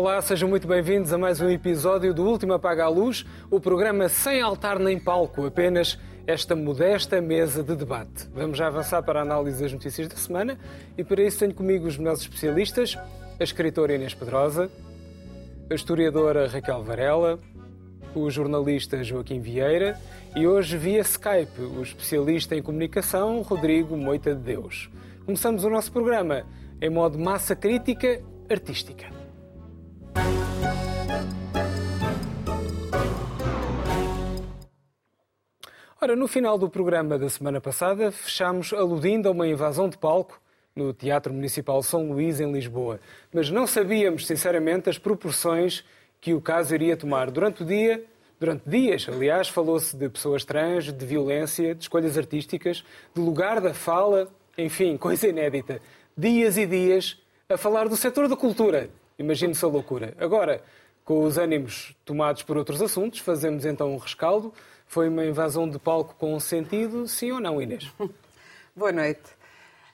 Olá, sejam muito bem-vindos a mais um episódio do Último Apaga a Luz, o programa sem altar nem palco, apenas esta modesta mesa de debate. Vamos já avançar para a análise das notícias da semana e para isso tenho comigo os melhores especialistas, a escritora Inês Pedrosa, a historiadora Raquel Varela, o jornalista Joaquim Vieira e hoje via Skype o especialista em comunicação Rodrigo Moita de Deus. Começamos o nosso programa em modo massa crítica artística. Ora, no final do programa da semana passada, fechámos aludindo a uma invasão de palco no Teatro Municipal São Luís, em Lisboa. Mas não sabíamos, sinceramente, as proporções que o caso iria tomar. Durante o dia, durante dias, aliás, falou-se de pessoas trans, de violência, de escolhas artísticas, de lugar da fala, enfim, coisa inédita. Dias e dias a falar do setor da cultura. Imagine-se a loucura. Agora, com os ânimos tomados por outros assuntos, fazemos então um rescaldo. Foi uma invasão de palco com sentido, sim ou não, Inês? Boa noite.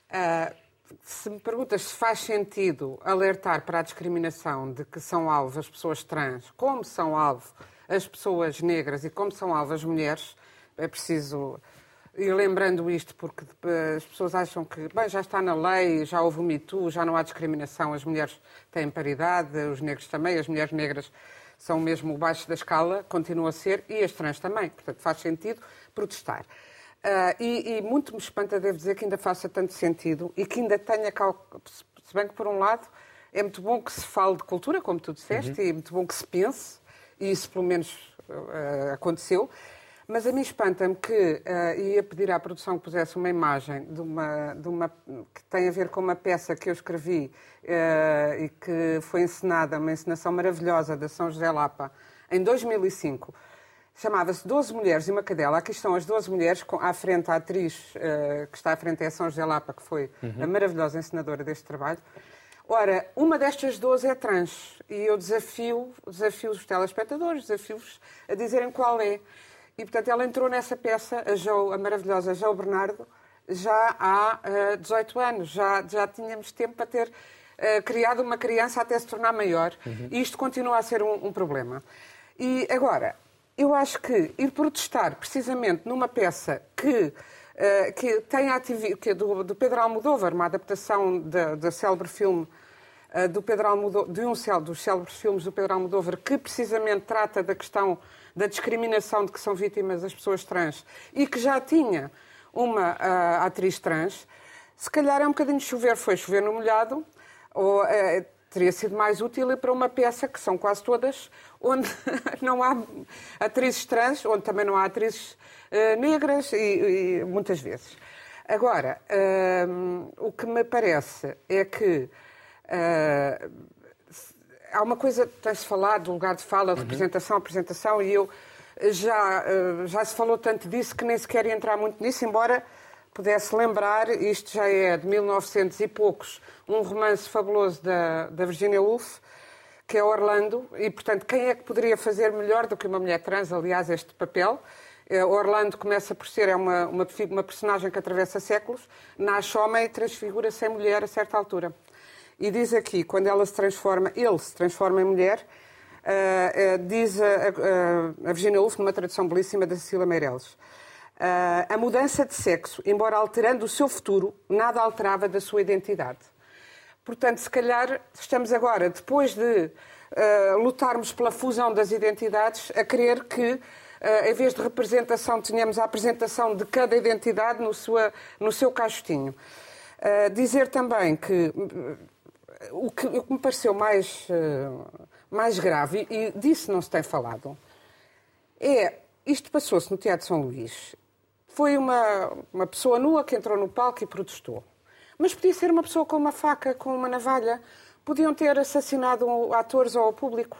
Uh, se me perguntas se faz sentido alertar para a discriminação de que são alvo as pessoas trans, como são alvo as pessoas negras e como são alvo as mulheres, é preciso ir lembrando isto, porque as pessoas acham que bem, já está na lei, já houve o Me já não há discriminação, as mulheres têm paridade, os negros também, as mulheres negras são mesmo o baixo da escala, continua a ser, e as trans também. Portanto, faz sentido protestar. Uh, e, e, muito me espanta, devo dizer, que ainda faça tanto sentido e que ainda tenha. Cal... Se bem que, por um lado, é muito bom que se fale de cultura, como tu disseste, uhum. e é muito bom que se pense, e isso pelo menos uh, aconteceu. Mas a mim espanta-me que uh, ia pedir à produção que pusesse uma imagem de uma, de uma, que tem a ver com uma peça que eu escrevi uh, e que foi encenada, uma encenação maravilhosa da São José Lapa, em 2005. Chamava-se 12 Mulheres e uma Cadela. Aqui estão as 12 mulheres, com, à frente a atriz uh, que está à frente é a São José Lapa, que foi uhum. a maravilhosa encenadora deste trabalho. Ora, uma destas 12 é trans e eu desafio, desafio os telespectadores, desafio-os a dizerem qual é. E, portanto, ela entrou nessa peça, a, jo, a maravilhosa Jo Bernardo, já há uh, 18 anos. Já, já tínhamos tempo para ter uh, criado uma criança até se tornar maior. Uhum. E isto continua a ser um, um problema. E agora, eu acho que ir protestar precisamente numa peça que, uh, que tem ativi que é do, do, Pedro Almodóvar, uma adaptação da célebre filme do Pedro Almodóvar, de um dos célebres filmes do Pedro Almodóvar, que precisamente trata da questão da discriminação de que são vítimas as pessoas trans e que já tinha uma uh, atriz trans, se calhar é um bocadinho chover, foi chover no molhado, ou uh, teria sido mais útil para uma peça, que são quase todas, onde não há atrizes trans, onde também não há atrizes uh, negras, e, e, muitas vezes. Agora, o que me parece é que há uma coisa, tem-se falado do lugar de fala, de uhum. representação, apresentação, e eu já, eh, já se falou tanto disso que nem sequer ia entrar muito nisso, embora pudesse lembrar, isto já é de 1900 e poucos, um romance fabuloso da, da Virginia Woolf, que é Orlando, e portanto, quem é que poderia fazer melhor do que uma mulher trans, aliás, este papel? Eh, Orlando começa por ser é uma, uma, uma personagem que atravessa séculos, nasce homem e transfigura-se em mulher a certa altura. E diz aqui, quando ela se transforma, ele se transforma em mulher, uh, uh, diz a, a, a Virginia Woolf, numa tradução belíssima da Cecília Meirelles, uh, a mudança de sexo, embora alterando o seu futuro, nada alterava da sua identidade. Portanto, se calhar estamos agora, depois de lutarmos pela fusão das identidades, a querer que em vez de representação, tenhamos a apresentação de cada identidade no, sua, no seu caixotinho. Uh, dizer também que o que, me pareceu mais, uh, mais grave, e disso não se tem falado, é isto passou-se no Teatro São Luís. Foi uma, uma pessoa nua que entrou no palco e protestou. Mas podia ser uma pessoa com uma faca, com uma navalha. Podiam ter assassinado atores ou o público.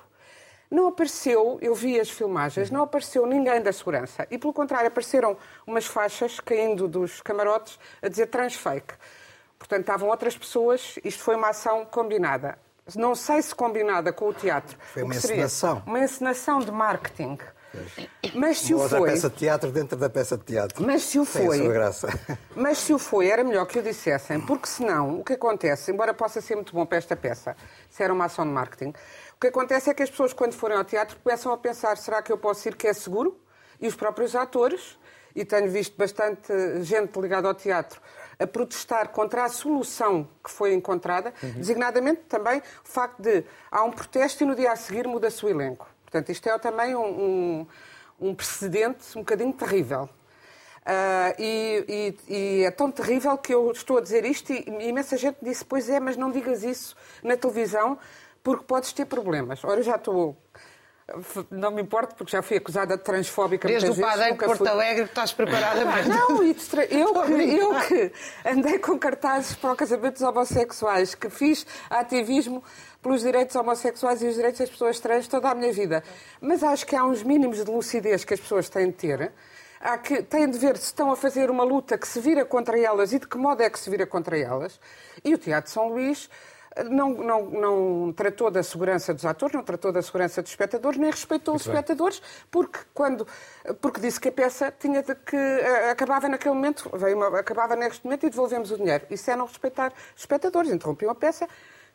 Não apareceu, eu vi as filmagens, não apareceu ninguém da segurança. E, pelo contrário, apareceram umas faixas caindo dos camarotes a dizer transfake. Portanto, estavam outras pessoas, isto foi uma ação combinada. Não sei se combinada com o teatro. Foi uma encenação. Uma encenação de marketing. Mas se uma o foi. peça de teatro dentro da peça de teatro. Mas se o foi. Tem a sua graça. Mas se o foi, era melhor que o dissessem, porque senão, o que acontece, embora possa ser muito bom para esta peça, se era uma ação de marketing, O que acontece é que as pessoas, quando forem ao teatro, começam a pensar: será que eu posso ir que é seguro? E os próprios atores, e tenho visto bastante gente ligada ao teatro a protestar contra a solução que foi encontrada, uhum. designadamente também o facto de há um protesto e no dia a seguir muda-se o elenco. Portanto, isto é também um, um, um precedente um bocadinho terrível. Uh, e, e, e, é tão terrível que eu estou a dizer isto e imensa gente disse, pois é, mas não digas isso na televisão porque podes ter problemas. Ora, eu já estou não me importo, porque já fui acusada de transfóbica Desde o padeiro de Porto fui... Alegre estás preparada mais. Não, eu que, eu que andei com cartazes para o casamento dos homossexuais, que fiz ativismo pelos direitos homossexuais e os direitos das pessoas trans toda a minha vida. Mas acho que há uns mínimos de lucidez que as pessoas têm de ter. Há que, têm de ver se estão a fazer uma luta que se vira contra elas e de que modo é que se vira contra elas. E o Teatro São Luís não, não, não tratou da segurança dos atores, não tratou da segurança dos espectadores, nem respeitou Muito os bem. espectadores, porque, quando, porque disse que a peça tinha de que uh, acabava naquele momento, veio uma, acabava neste momento e devolvemos o dinheiro. Isso é não respeitar os espectadores. Interrompiam a peça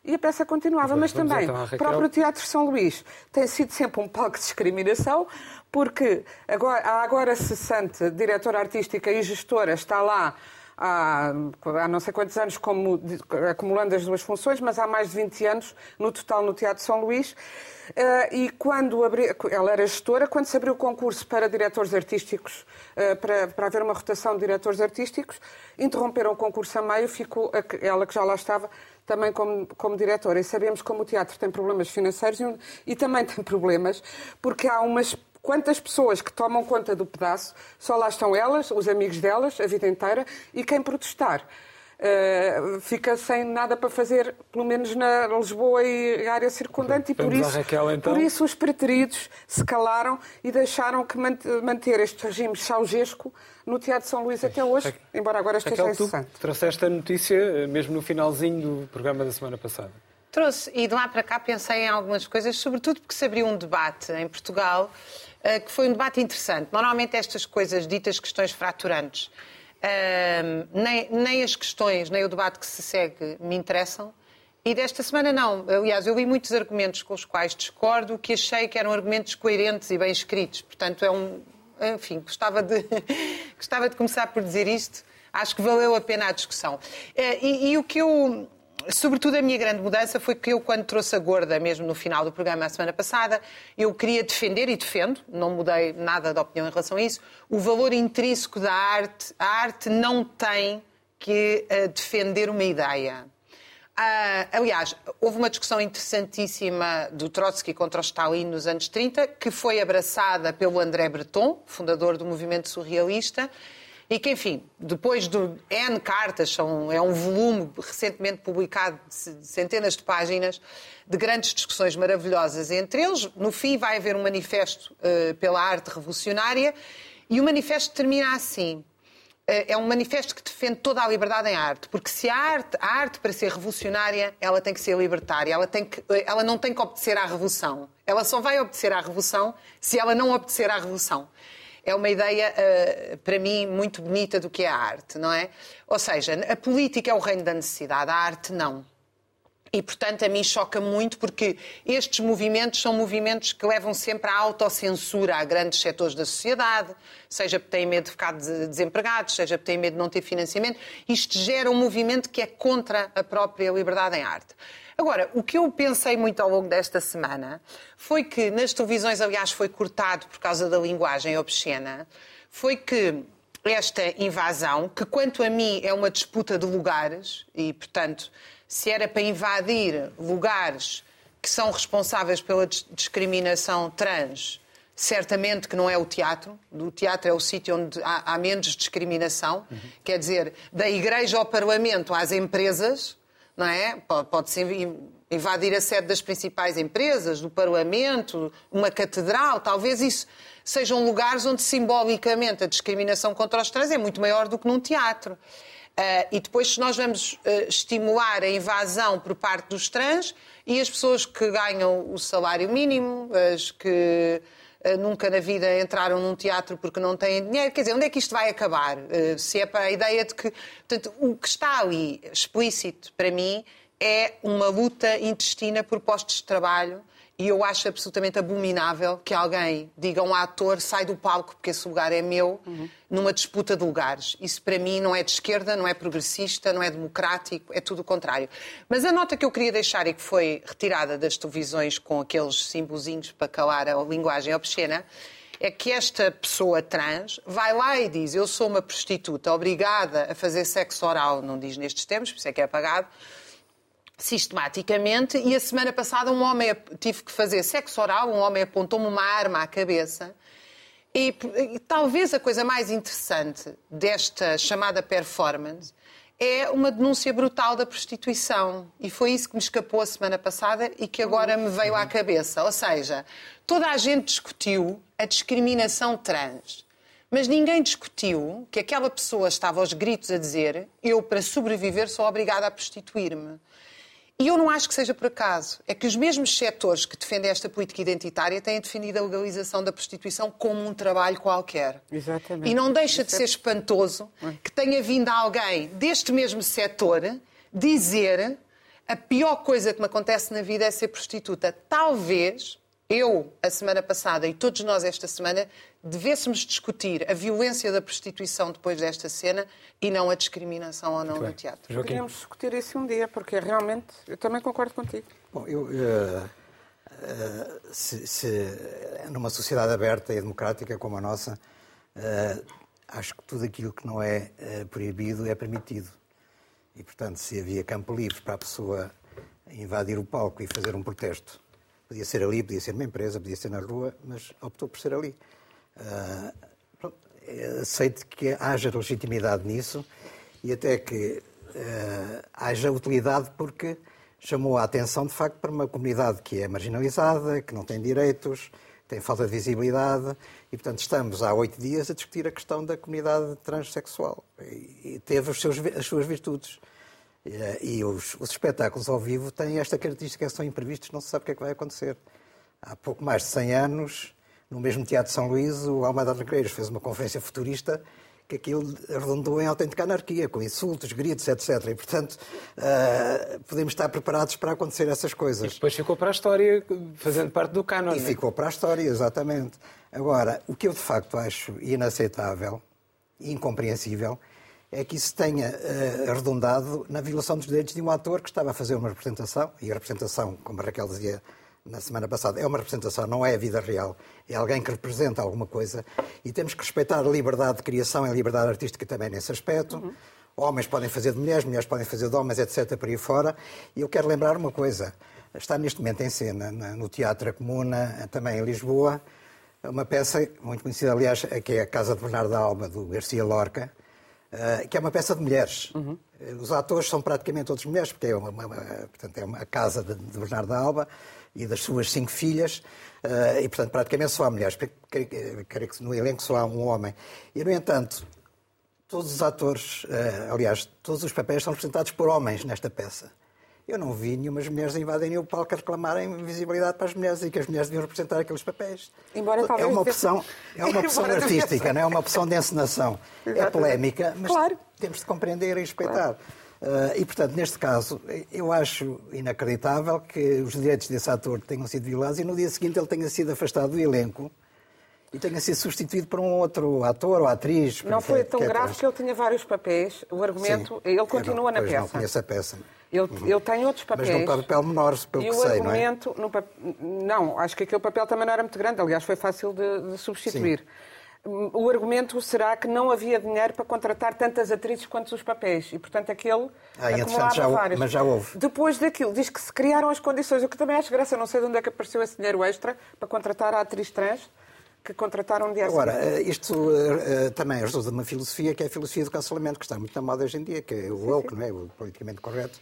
e a peça continuava. Mas também, então o próprio Teatro São Luís tem sido sempre um palco de discriminação, porque agora, a agora cessante diretora artística e gestora está lá há, há não sei quantos anos como, acumulando as duas funções, mas há mais de 20 anos no total no Teatro São Luís. Uh, e quando abri, ela era gestora, quando se abriu o concurso para diretores artísticos, uh, para, para haver uma rotação de diretores artísticos, interromperam o concurso a meio, ficou ela que já lá estava também como, como diretora. E sabemos como o teatro tem problemas financeiros e, e também tem problemas porque há umas Quantas pessoas que tomam conta do pedaço, só lá estão elas, os amigos delas, a vida inteira, e quem protestar. Uh, fica sem nada para fazer, pelo menos na Lisboa e área circundante, e por isso, Raquel, então. por isso os preteridos se calaram e deixaram que manter este regime chaugesco no Teatro de São Luís até hoje, embora agora esteja Raquel, incessante. Tu trouxeste a notícia eh, mesmo no finalzinho do programa da semana passada. Trouxe, e de lá para cá pensei em algumas coisas, sobretudo porque se abriu um debate em Portugal eh, que foi um debate interessante. Normalmente estas coisas ditas questões fraturantes, uh, nem, nem as questões, nem o debate que se segue me interessam. E desta semana não. Aliás, eu li muitos argumentos com os quais discordo, que achei que eram argumentos coerentes e bem escritos. Portanto, é um. Enfim, gostava de, gostava de começar por dizer isto. Acho que valeu a pena a discussão. Eh, e, e o que eu sobretudo a minha grande mudança foi que eu, quando trouxe a gorda, mesmo no final do programa a semana passada, eu queria defender e defendo, não mudei nada de opinião em relação a isso, o valor intrínseco da arte. A arte não tem que uh, defender uma ideia. Uh, aliás, houve uma discussão interessantíssima do Trotsky contra o Stalin nos anos 30, que foi abraçada pelo André Breton, fundador do movimento surrealista, e que, enfim, depois de N cartas, são, é um volume recentemente publicado de centenas de páginas, de grandes discussões maravilhosas entre eles. No fim, vai haver um manifesto uh, pela arte revolucionária e o manifesto termina assim. Uh, é um manifesto que defende toda a liberdade em arte, porque se a arte, a arte para ser revolucionária, ela tem que ser libertária, ela, tem que, eh, ela não tem que obedecer à revolução. Ela só vai obedecer à revolução se ela não obedecer à revolução é uma ideia, uh, para mim, muito bonita do que é a arte, não é? Ou seja, a política é o reino da necessidade, a arte não. E, portanto, a mim choca muito porque estes movimentos são movimentos que levam sempre à autocensura a grandes setores da sociedade, seja porque têm medo de ficar desempregados, seja porque têm medo de não ter financiamento. Isto gera um movimento que é contra a própria liberdade em arte. Agora, o que eu pensei muito ao longo desta semana foi que nas televisões, aliás, foi cortado por causa da linguagem obscena, foi que esta invasão, que quanto a mim é uma disputa de lugares, e portanto, se era para invadir lugares que são responsáveis pela discriminação trans, certamente que não é o teatro. O teatro é o sítio onde há, há menos discriminação. Uhum. Quer dizer, da igreja ao parlamento às empresas, não é? Pode-se invadir a sede das principais empresas, do Parlamento, uma catedral, talvez isso sejam lugares onde simbolicamente a discriminação contra os trans é muito maior do que num teatro. Uh, e depois, se nós vamos uh, estimular a invasão por parte dos trans e as pessoas que ganham o salário mínimo, as que nunca na vida entraram num teatro porque não têm dinheiro, quer dizer, onde é que isto vai acabar? se é para a ideia de que. Portanto, o que está ali explícito para mim é uma luta intestina por postos de trabalho E eu acho absolutamente abominável que alguém diga a um ator sai do palco porque esse lugar é meu, uhum. numa disputa de lugares. Isso para mim não é de esquerda, não é progressista, não é democrático, é tudo o contrário. Mas a nota que eu queria deixar e que foi retirada das televisões com aqueles símbolozinhos para calar a linguagem obscena é que esta pessoa trans vai lá e diz: Eu sou uma prostituta obrigada a fazer sexo oral, não diz nestes termos, por isso é que é apagado sistematicamente e a semana passada um homem tive que fazer sexo oral, um homem apontou-me uma arma à cabeça e, e, talvez a coisa mais interessante desta chamada performance é uma denúncia brutal da prostituição. E foi isso que me escapou a semana passada e que agora me veio à cabeça. Ou seja, toda a gente discutiu a discriminação trans. Mas ninguém discutiu que aquela pessoa estava aos gritos a dizer: Eu, para sobreviver, sou obrigada a prostituir-me. E eu não acho que seja por acaso. É que os mesmos setores que defendem esta política identitária têm definido a legalização da prostituição como um trabalho qualquer. Exatamente. E não deixa de ser espantoso que tenha vindo alguém deste mesmo setor dizer a pior coisa que me acontece na vida é ser prostituta. Talvez eu, a semana passada, e todos nós esta semana, devêssemos discutir a violência da prostituição depois desta cena e não a discriminação ou não no teatro. Joaquim. Podíamos discutir isso um dia, porque realmente eu também concordo contigo. Bom, eu. Uh, uh, se, se, numa sociedade aberta e democrática como a nossa, uh, acho que tudo aquilo que não é proibido é permitido. E, portanto, se havia campo livre para a pessoa invadir o palco e fazer um protesto Podia ser ali, podia ser numa empresa, podia ser na rua, mas optou por ser ali. Uh, pronto, aceito que haja legitimidade nisso e até que uh, haja utilidade porque chamou a atenção, de facto, para uma comunidade que é marginalizada, que não tem direitos, tem falta de visibilidade e, portanto, estamos há oito dias a discutir a questão da comunidade transexual e teve seus, as suas virtudes. Eh, e os, os, espetáculos ao vivo têm esta característica que são imprevistos, não se sabe o que é que vai acontecer. Há pouco mais de 100 anos, no mesmo Teatro de São Luís, o Almada Negreiros fez uma conferência futurista que aquilo arredondou em autêntica anarquia, com insultos, gritos, etc. E, portanto, uh, podemos estar preparados para acontecer essas coisas. E depois ficou para a história, fazendo parte do canon. E né? ficou para a história, exatamente. Agora, o que eu de facto acho inaceitável, incompreensível, é que isso tenha uh, arredondado na violação dos direitos de um ator que estava a fazer uma representação, e a representação, como a Raquel dizia na semana passada, é uma representação, não é a vida real, é alguém que representa alguma coisa, e temos que respeitar a liberdade de criação e a liberdade artística também nesse aspecto. Uhum. Homens podem fazer de mulheres, mulheres podem fazer de homens, etc., por aí fora. E eu quero lembrar uma coisa: está neste momento em cena no Teatro Comuna, também em Lisboa, uma peça muito conhecida, aliás, que é a Casa de Bernardo Alba, do Garcia Lorca, Uh, que é uma peça de mulheres. Uhum. Os atores são praticamente todos mulheres, porque é uma, uma, portanto, é uma casa de, de Bernardo Alba e das suas cinco filhas, uh, e portanto praticamente só há mulheres. Creio que no elenco só há um homem. E, no entanto, todos os atores, uh, aliás, todos os papéis são representados por homens nesta peça. Eu não vi nenhumas mulheres invadirem o palco a reclamarem visibilidade para as mulheres e que as mulheres deviam representar aqueles papéis. Embora, é uma opção, é uma opção artística, não é uma opção de encenação. É polémica, mas claro. temos de compreender e respeitar. Claro. Uh, e, portanto, neste caso, eu acho inacreditável que os direitos desse ator tenham sido violados e no dia seguinte ele tenha sido afastado do elenco e tenha sido substituído por um outro ator ou atriz. Não foi tão grave que ele tinha vários papéis. O argumento, Sim. ele continua não, na peça. Não conheço a peça. Ele, uhum. ele tem outros papéis. Mas num papel menor, pelo que sei, argumento, não é? No, não, acho que aquele papel também não era muito grande. Aliás, foi fácil de, de substituir. Sim. O argumento será que não havia dinheiro para contratar tantas atrizes quanto os papéis. E, portanto, aquele ah, acumulava já, vários. Mas já houve. Depois daquilo, diz que se criaram as condições, o que também acho graça. Não sei de onde é que apareceu esse dinheiro extra para contratar a atriz trans que contrataram de Agora, eh, isto uh, também resulta de uma filosofia que é a filosofia do cancelamento, que está muito na moda hoje em dia, que é o woke, não é? O politicamente correto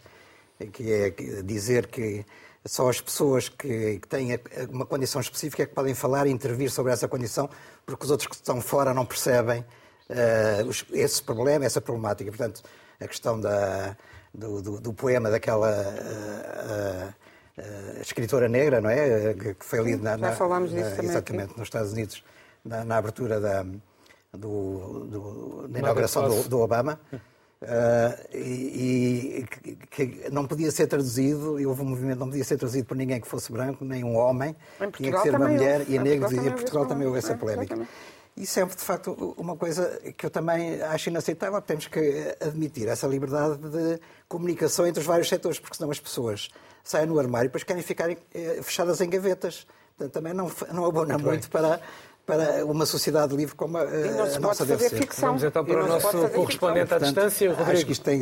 que é dizer que só as pessoas que, têm uma condição específica é que podem falar e intervir sobre essa condição, porque os outros que estão fora não percebem uh, esse problema, essa problemática. Portanto, a questão da, do, do, do, poema daquela uh, uh, escritora negra, não é? Que foi lido na, na, falámos disso na, também exatamente aqui. nos Estados Unidos na, na abertura da, do, do, da inauguração do, do Obama. Uh, e, e, que não podia ser traduzido, e houve um movimento que não podia ser traduzido por ninguém que fosse branco, nem um homem, tinha que ser uma mulher, e a negros, e em Portugal também houve essa polémica. Isso é, de facto, uma coisa que eu também acho inaceitável. Temos que admitir essa liberdade de comunicação entre os vários setores, porque senão as pessoas saem no armário e depois querem ficar eh, fechadas em gavetas. Portanto, também não, não abona muito, muito para, para uma sociedade livre como a, a nossa deve ser. Ficção. Vamos então para o nosso correspondente à distância, Rodrigo. Acho que isto tem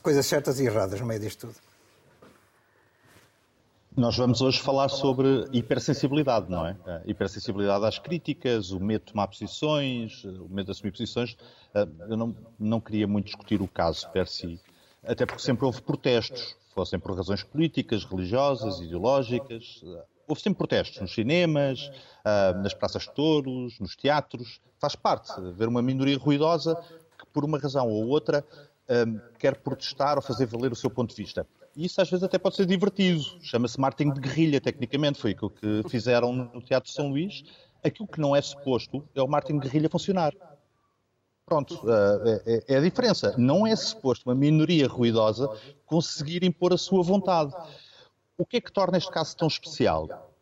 coisas certas e erradas no meio disto tudo. Nós vamos hoje falar sobre hipersensibilidade, não é? A hipersensibilidade às críticas, o medo de tomar posições, o medo de assumir posições. Ah, eu não, não queria muito discutir o caso per si, até porque sempre houve protestos, fossem por razões políticas, religiosas, ideológicas. Houve sempre protestos nos cinemas, ah, nas praças de touros, nos teatros. Faz parte haver uma minoria ruidosa que, por uma razão ou outra, ah, quer protestar ou fazer valer o seu ponto de vista. E isso às vezes até pode ser divertido. Chama-se marketing de guerrilha, tecnicamente. Foi aquilo que fizeram no Teatro São Luís. Aquilo que não é suposto é o marketing de guerrilha funcionar. Pronto, é, é a diferença. Não é suposto uma minoria ruidosa conseguir impor a sua vontade. O que é que torna este caso tão especial?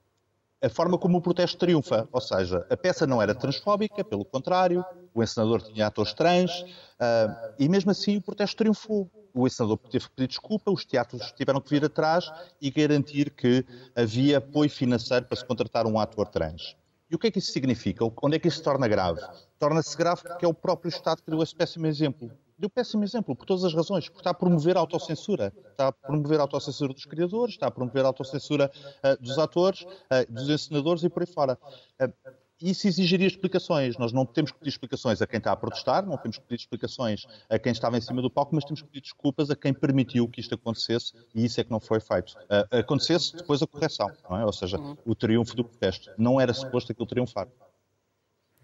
A forma como o protesto triunfa, ou seja, a peça não era transfóbica, pelo contrário, o encenador tinha atores trans, uh, e mesmo assim o protesto triunfou o encenador teve que pedir desculpa, os teatros tiveram que vir atrás e garantir que havia apoio financeiro para se contratar um ator trans. E o que é que isso significa? Onde é que isso se torna grave? Torna-se grave porque é o próprio Estado que deu esse péssimo exemplo. Deu péssimo exemplo, por todas as razões, porque está a promover a autocensura. Está a promover a autocensura dos criadores, está a promover a autocensura uh, dos atores, uh, dos encenadores e por aí fora. Uh, isso exigiria explicações. Nós não temos que pedir explicações a quem está a protestar, não temos que pedir explicações a quem estava em cima do palco, mas temos que pedir desculpas a quem permitiu que isto acontecesse e isso é que não foi feito. Uh, acontecesse depois a correção, é? ou seja, o triunfo do protesto. Não era suposto aquilo triunfar.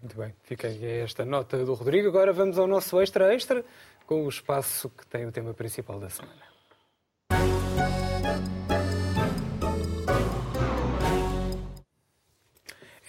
Muito bem, fica aí esta nota do Rodrigo. Agora vamos ao nosso extra-extra com o espaço que tem o tema principal da semana.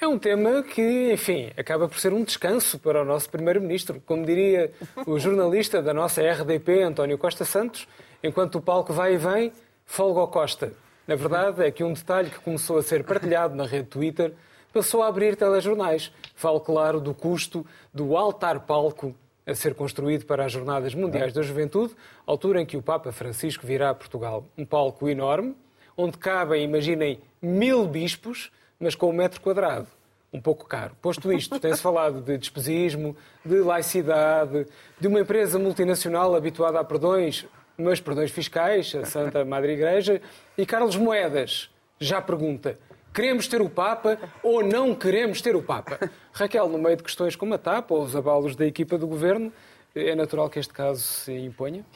É um tema que, enfim, acaba por ser um descanso para o nosso Primeiro-Ministro. Como diria o jornalista da nossa RDP, António Costa Santos, enquanto o palco vai e vem, folga ao Costa. Na verdade, é que um detalhe que começou a ser partilhado na rede Twitter passou a abrir telejornais. Falo, claro, do custo do altar-palco a ser construído para as Jornadas Mundiais da Juventude, altura em que o Papa Francisco virá a Portugal. Um palco enorme, onde cabem, imaginem, mil bispos, mas com um metro quadrado. Um pouco caro. Posto isto, tem-se falado de despesismo, de laicidade, de uma empresa multinacional habituada a perdões, mas perdões fiscais, a Santa Madre Igreja. E Carlos Moedas já pergunta: queremos ter o Papa ou não queremos ter o Papa? Raquel, no meio de questões como a TAP ou os abalos da equipa do governo, é natural que este caso se imponha?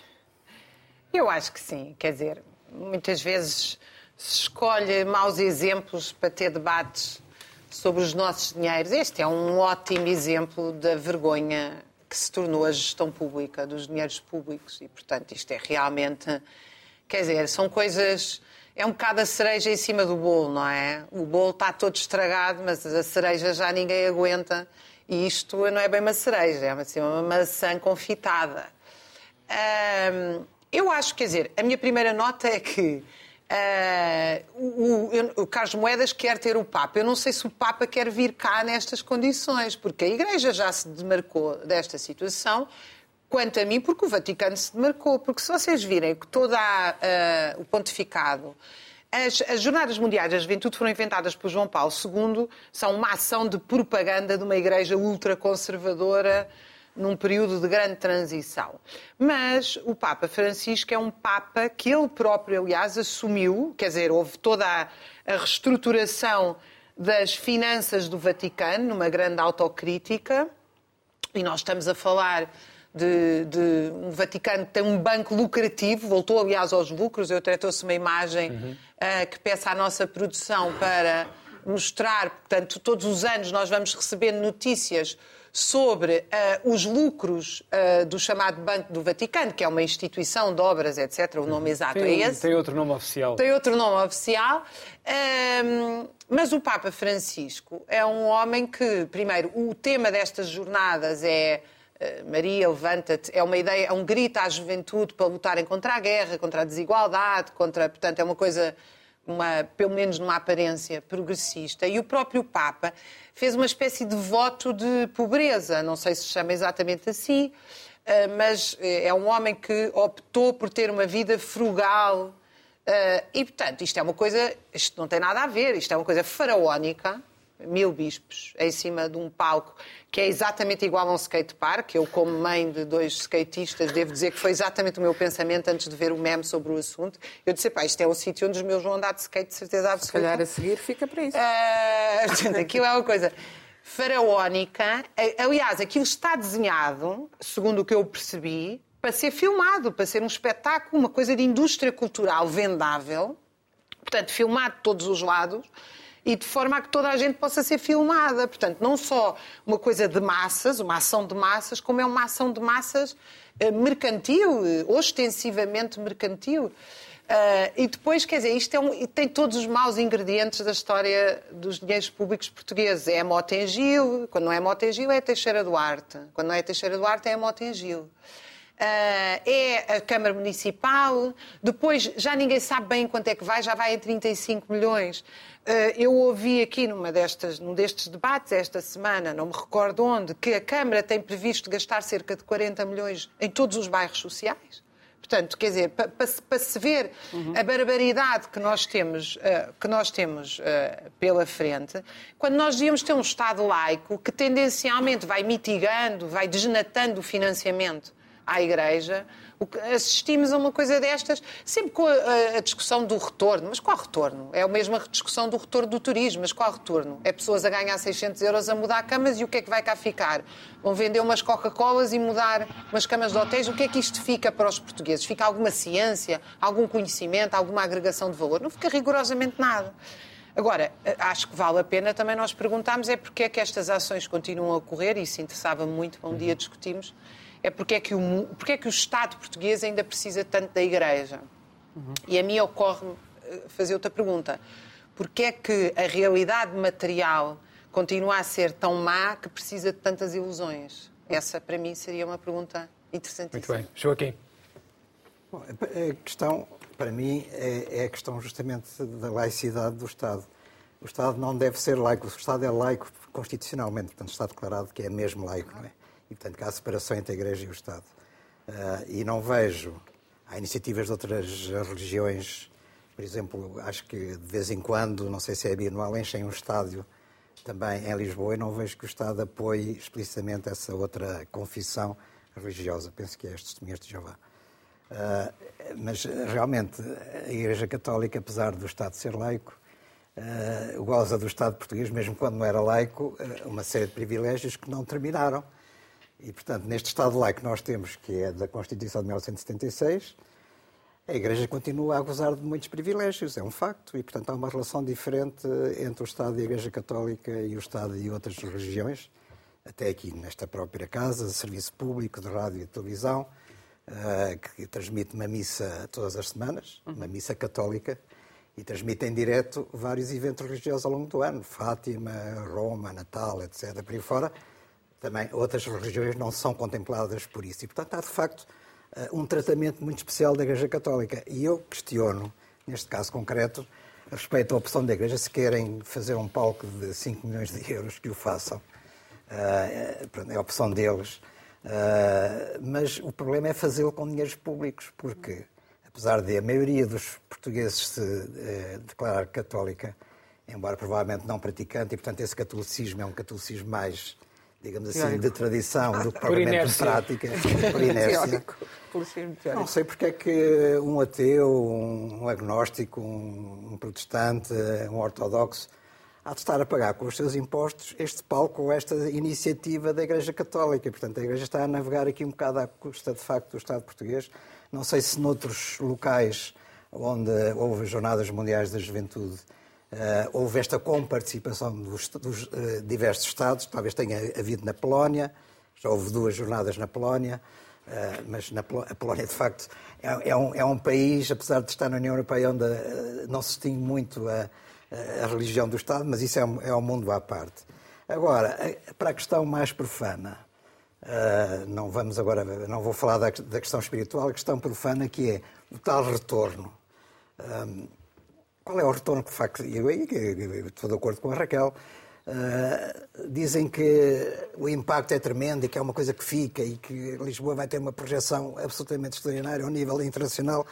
Eu acho que sim. Quer dizer, muitas vezes se escolhe maus exemplos para ter debates sobre os nossos dinheiros. Este é um ótimo exemplo da vergonha que se tornou a gestão pública dos dinheiros públicos e, portanto, isto é realmente. Quer dizer, são coisas. É um bocado a cereja em cima do bolo, não é? O bolo está todo estragado, mas a cereja já ninguém aguenta. E isto não é bem uma cereja, é assim, uma maçã confitada. Eu acho, quer dizer, a minha primeira nota é que Uh, o, o, Carlos Moedas quer ter o Papa. Eu não sei se o Papa quer vir cá nestas condições, porque a Igreja já se demarcou desta situação, quanto a mim, porque o Vaticano se demarcou. Porque se vocês virem que todo uh, o pontificado. As, as, Jornadas Mundiais da Juventude foram inventadas por João Paulo II, são uma ação de propaganda de uma igreja ultraconservadora num período de grande transição. Mas o Papa Francisco é um Papa que ele próprio, aliás, assumiu, quer dizer, houve toda a, a reestruturação das finanças do Vaticano, numa grande autocrítica, e nós estamos a falar de, de, um Vaticano que tem um banco lucrativo, voltou aliás aos lucros, eu até trouxe uma imagem uhum. uh, que peça à nossa produção para mostrar, portanto, todos os anos nós vamos recebendo notícias sobre uh, os lucros uh, do chamado Banco do Vaticano, que é uma instituição de obras, etc. O nome exato tem, é esse. Tem outro nome oficial. Tem outro nome oficial. Uh, mas o Papa Francisco é um homem que, primeiro, o tema destas jornadas é Maria, levanta-te, é uma ideia, é um grito à juventude para lutarem contra a guerra, contra a desigualdade, contra, portanto, é uma coisa, uma, pelo menos numa aparência progressista. E o próprio Papa fez uma espécie de voto de pobreza, não sei se chama exatamente assim, mas é um homem que optou por ter uma vida frugal. E, portanto, isto é uma coisa, isto não tem nada a ver, isto é uma coisa faraónica, mil bispos em cima de um palco que é exatamente igual a um skatepark. Eu, como mãe de dois skatistas, devo dizer que foi exatamente o meu pensamento antes de ver o meme sobre o assunto. Eu disse, pá, isto é o sítio onde os meus vão andar de skate, de certeza absoluta. Se calhar a seguir fica para isso. Uh, aquilo é uma coisa faraónica. Aliás, aquilo está desenhado, segundo o que eu percebi, para ser filmado, para ser um espetáculo, uma coisa de indústria cultural vendável. Portanto, filmado de todos os lados e de forma a que toda a gente possa ser filmada. Portanto, não só uma coisa de massas, uma ação de massas, como é uma ação de massas eh, mercantil, eh, ostensivamente mercantil. Uh, e depois, quer dizer, isto é um, tem todos os maus ingredientes da história dos dinheiros públicos portugueses. É Motengil, quando não é Motengil é Teixeira Duarte, quando não é Teixeira Duarte é Motengil. Uh, é a Câmara Municipal, depois já ninguém sabe bem quanto é que vai, já vai em 35 milhões. Uh, eu ouvi aqui numa destas, num destes debates esta semana, não me recordo onde, que a Câmara tem previsto gastar cerca de 40 milhões em todos os bairros sociais. Portanto, quer dizer, para pa, pa se ver uhum. a barbaridade que nós temos, uh, que nós temos uh, pela frente, quando nós devíamos ter um Estado laico que tendencialmente vai mitigando, vai desnatando o financiamento à Igreja, assistimos a uma coisa destas, sempre com a, a, discussão do retorno. Mas qual retorno? É a mesma discussão do retorno do turismo, mas qual retorno? É pessoas a ganhar 600 euros a mudar camas e o que é que vai cá ficar? Vão vender umas Coca-Colas e mudar umas camas de hotéis. O que é que isto fica para os portugueses? Fica alguma ciência, algum conhecimento, alguma agregação de valor? Não fica rigorosamente nada. Agora, acho que vale a pena também nós perguntarmos é porque é que estas ações continuam a ocorrer, e isso interessava muito, um dia discutimos, é porque é que o, porque é que o Estado português ainda precisa tanto da Igreja. Uhum. E a mim ocorre eh, fazer outra pergunta. Porquê é que a realidade material continua a ser tão má que precisa de tantas ilusões? Essa, para mim, seria uma pergunta interessantíssima. Muito bem. Joaquim. Bom, a questão, para mim, é, é a questão justamente da laicidade do Estado. O Estado não deve ser laico. O Estado é laico constitucionalmente, portanto está declarado que é mesmo laico, não é? E, portanto, que há separação entre a Igreja e o Estado. Uh, e não vejo, há iniciativas de outras religiões, por exemplo, acho que de vez em quando, não sei se é bianual, enchem um estádio também em Lisboa e não vejo que o Estado apoie explicitamente essa outra confissão religiosa. Penso que é as testemunhas de Jeová. Uh, mas realmente a Igreja Católica, apesar do Estado ser laico, uh, goza do Estado português, mesmo quando não era laico, uh, uma série de privilégios que não terminaram e, portanto, neste Estado laico que nós temos, que é da Constituição de 1976, a Igreja continua a gozar de muitos privilégios, é um facto, e, portanto, há uma relação diferente entre o Estado e a Igreja Católica e o Estado e outras religiões, até aqui nesta própria casa, serviço público de rádio e televisão, uh, que transmite uma missa todas as semanas, uma missa católica, e transmite em direto vários eventos religiosos ao longo do ano, Fátima, Roma, Natal, etc., por aí fora, também outras religiões não são contempladas por isso. E, portanto, há de facto eh, um tratamento muito especial da Igreja Católica. E eu questiono, neste caso concreto, a respeito à opção da Igreja, se querem fazer um palco de 5 milhões de euros, que o façam. Eh, é a opção deles. Eh, mas o problema é fazê-lo com dinheiros públicos, porque, apesar de a maioria dos portugueses se declarar católica, embora provavelmente não praticante, e portanto esse catolicismo é um catolicismo mais digamos assim, de tradição do que propriamente de prática, por inércia. Não sei porque é que um ateu, um agnóstico, um protestante, um ortodoxo, há de estar a pagar com os seus impostos este palco ou esta iniciativa da Igreja Católica. Portanto, a Igreja está a navegar aqui um bocado à custa, de facto, do Estado português. Não sei se noutros locais onde houve Jornadas Mundiais da Juventude Uh, houve esta comparticipação dos, dos uh, diversos Estados, talvez tenha havido na Polónia, já houve duas jornadas na Polónia, uh, mas na Polónia, a Polónia, de facto, é, é, um, é, um, país, apesar de estar na União Europeia, onde não se distingue muito a, a, religião do Estado, mas isso é um, é um mundo à parte. Agora, para a questão mais profana, não vamos agora, não vou falar da, da, questão espiritual, a questão profana que é o tal retorno. Qual é o retorno que facto, eu, eu, eu, estou de acordo com a Raquel, uh, dizem que o impacto é tremendo e que é uma coisa que fica e que Lisboa vai ter uma projeção absolutamente extraordinária ao nível internacional.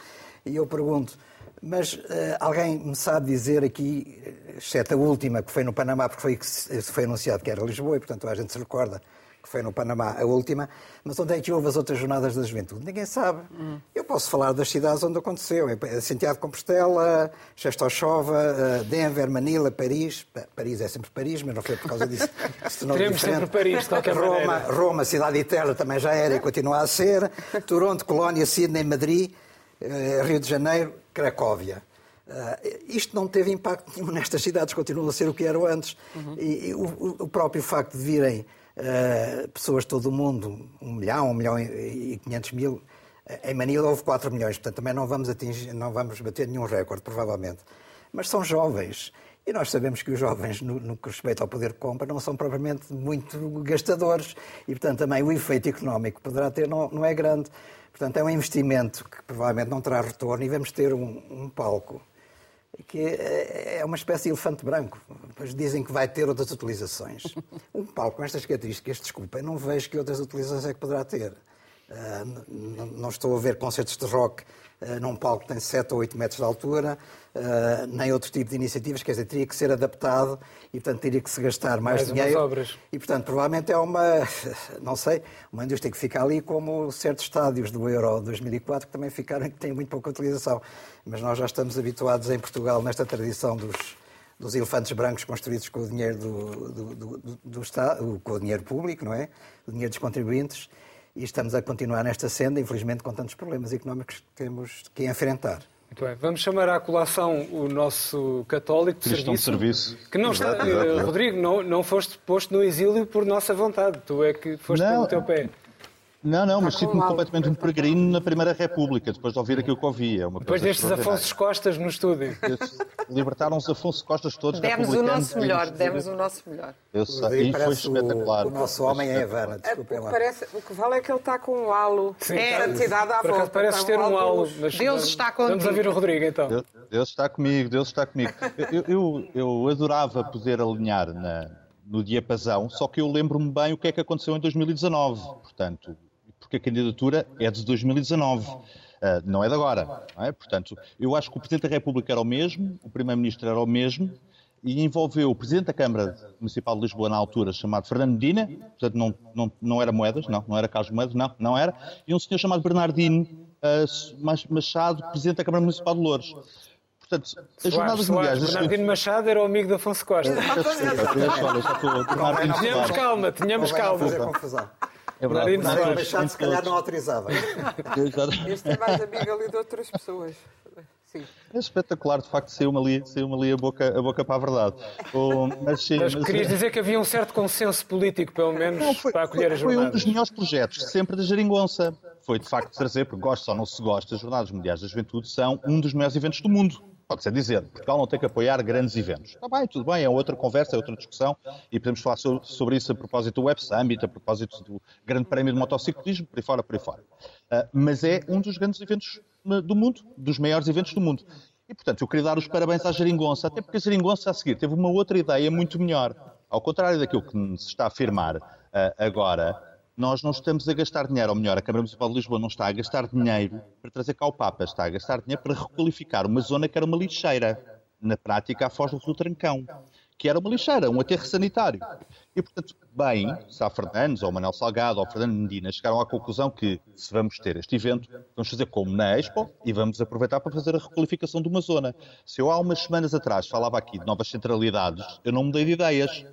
E eu pergunto, mas uh, alguém me sabe dizer aqui, exceto a última, que foi no Panamá, porque foi, foi anunciado que era Lisboa, e portanto a gente se recorda que foi no Panamá a última, mas onde é que houve as outras jornadas da juventude? Ninguém sabe. Hum. Eu posso falar das cidades onde aconteceu. Santiago de Compostela, Xestochova, eh, Denver, Manila, Paris. Paris é sempre Paris, mas não foi por causa disso. Teremos sempre Paris, de qualquer Roma, maneira. Roma, cidade eterna, também já era e continua a ser. Toronto, Colónia, Sydney, Madrid, eh, Rio de Janeiro, Cracóvia. Uh, isto não teve impacto nenhum nestas cidades, continuam a ser o que eram antes. Uhum. E, e o, o, próprio facto de virem uh, pessoas de todo o mundo, um milhão, um milhão e quinhentos mil. Em Manila houve 4 milhões, portanto também não vamos, atingir, não vamos bater nenhum recorde, provavelmente. Mas são jovens. E nós sabemos que os jovens, no, no que respeita ao poder de compra, não são propriamente muito gastadores. E, portanto, também o efeito económico que poderá ter não, não é grande. Portanto, é um investimento que provavelmente não terá retorno e vamos ter um, um palco que é uma espécie de elefante branco. Depois dizem que vai ter outras utilizações. Um palco com estas características, desculpem, não vejo que outras utilizações é que poderá ter. Uh, não estou a ver concertos de rock uh, num palco que tem 7 ou 8 metros de altura, uh, nem outro tipo de iniciativas, quer dizer, teria que ser adaptado e, portanto, teria que se gastar mais, mais dinheiro. Obras. E, portanto, provavelmente é uma, não sei, uma indústria que fica ali como certos estádios do Euro 2004 que também ficaram que têm muito pouca utilização. Mas nós já estamos habituados em Portugal nesta tradição dos, dos elefantes brancos construídos com o dinheiro do, do, do, do, Estado, com o dinheiro público, não é? O dinheiro dos contribuintes. E estamos a continuar nesta senda, infelizmente, com tantos problemas económicos que temos que enfrentar. Muito bem. Vamos chamar à colação o nosso católico de serviço, de serviço. Que não está, exato, exato. Rodrigo, não, não foste posto no exílio por nossa vontade. Tu é que foste não, pelo teu pé. Não, não, mas sinto-me completamente um peregrino na Primeira República, depois de ouvir aquilo que ouvi. É uma depois destes Afonso Costas no estúdio. Libertaram os Afonso Costas todos Demos o nosso melhor, demos o nosso melhor. Eu sei, e foi espetacular. O, o nosso homem é Havana, desculpem lá. Parece, o que vale é que ele está com um halo Sim, é, santidade à volta. Parece ter um halo. Deus está contigo. Vamos ouvir o Rodrigo, então. Deus, Deus está comigo, Deus está comigo. Eu, eu, eu adorava poder alinhar na, no diapasão, só que eu lembro-me bem o que é que aconteceu em 2019. Portanto, porque a candidatura é de 2019. Uh, ah, não é de agora. É? Portanto, eu acho que o Presidente da República era o mesmo, o Primeiro-Ministro era o mesmo, e envolveu o Presidente da Câmara Municipal de Lisboa na altura, chamado Fernando Medina, portanto não, não, não era Moedas, não, não era Carlos Moedas, não, não era, e um senhor chamado Bernardino uh, Machado, Presidente da Câmara Municipal de Louros. Portanto, as jornadas mundiais... Bernardino Machado era o amigo de Afonso Costa. Tínhamos calma, tínhamos calma. É verdade. Bernardino Machado se calhar não autorizava. este é mais amigo ali de outras pessoas. Sim. É espetacular, de facto, saiu-me ali, saiu ali a, boca, a boca para a verdade. mas, sim, mas, mas querias dizer que havia um certo consenso político, pelo menos, não, foi, para acolher as jornadas? Foi um dos melhores projetos, sempre da Jeringonça. Foi, de facto, trazer, porque gosta ou não se gosta, as Jornadas Mundiais da Juventude são um dos maiores eventos do mundo. Pode-se dizer, Portugal não tem que apoiar grandes eventos. Está bem, tudo bem, é outra conversa, é outra discussão e podemos falar sobre, isso a propósito do Web Summit, a propósito do Grande Prémio de Motociclismo, por aí fora, por aí fora. Uh, mas é um dos grandes eventos do mundo, dos maiores eventos do mundo. E, portanto, eu queria dar os parabéns à Jeringonça, até porque a Jeringonça, a seguir, teve uma outra ideia muito melhor. Ao contrário daquilo que se está a afirmar uh, agora, nós não estamos a gastar dinheiro, ou melhor, a Câmara Municipal de Lisboa não está a gastar dinheiro para trazer cá o Papa, está a gastar dinheiro para requalificar uma zona que era uma lixeira, na prática, à foz do Trancão, que era uma lixeira, um aterro sanitário. E, portanto, bem, Sá Fernandes, ou Manuel Salgado, ou Fernando Medina chegaram à conclusão que, se vamos ter este evento, vamos fazer como na Expo e vamos aproveitar para fazer a requalificação de uma zona. Se eu há umas semanas atrás falava aqui de novas centralidades, eu não mudei de ideias.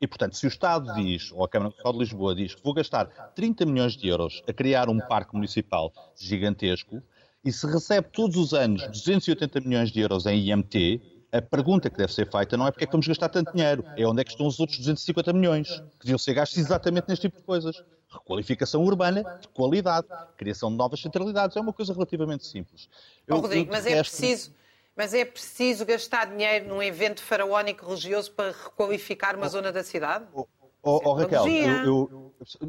E, portanto, se o Estado diz, ou a Câmara Municipal de Lisboa diz que vou gastar 30 milhões de euros a criar um parque municipal gigantesco, e se recebe todos os anos 280 milhões de euros em IMT, a pergunta que deve ser feita não é porque é que vamos gastar tanto dinheiro, é onde é que estão os outros 250 milhões, que deviam ser gastos exatamente neste tipo de coisas. Requalificação urbana de qualidade, criação de novas centralidades, é uma coisa relativamente simples. Eu, oh, Rodrigo, mas é preciso mas é preciso gastar dinheiro num evento faraónico religioso para requalificar uma oh, zona da cidade? Oh, Oh, oh Raquel, eu, eu,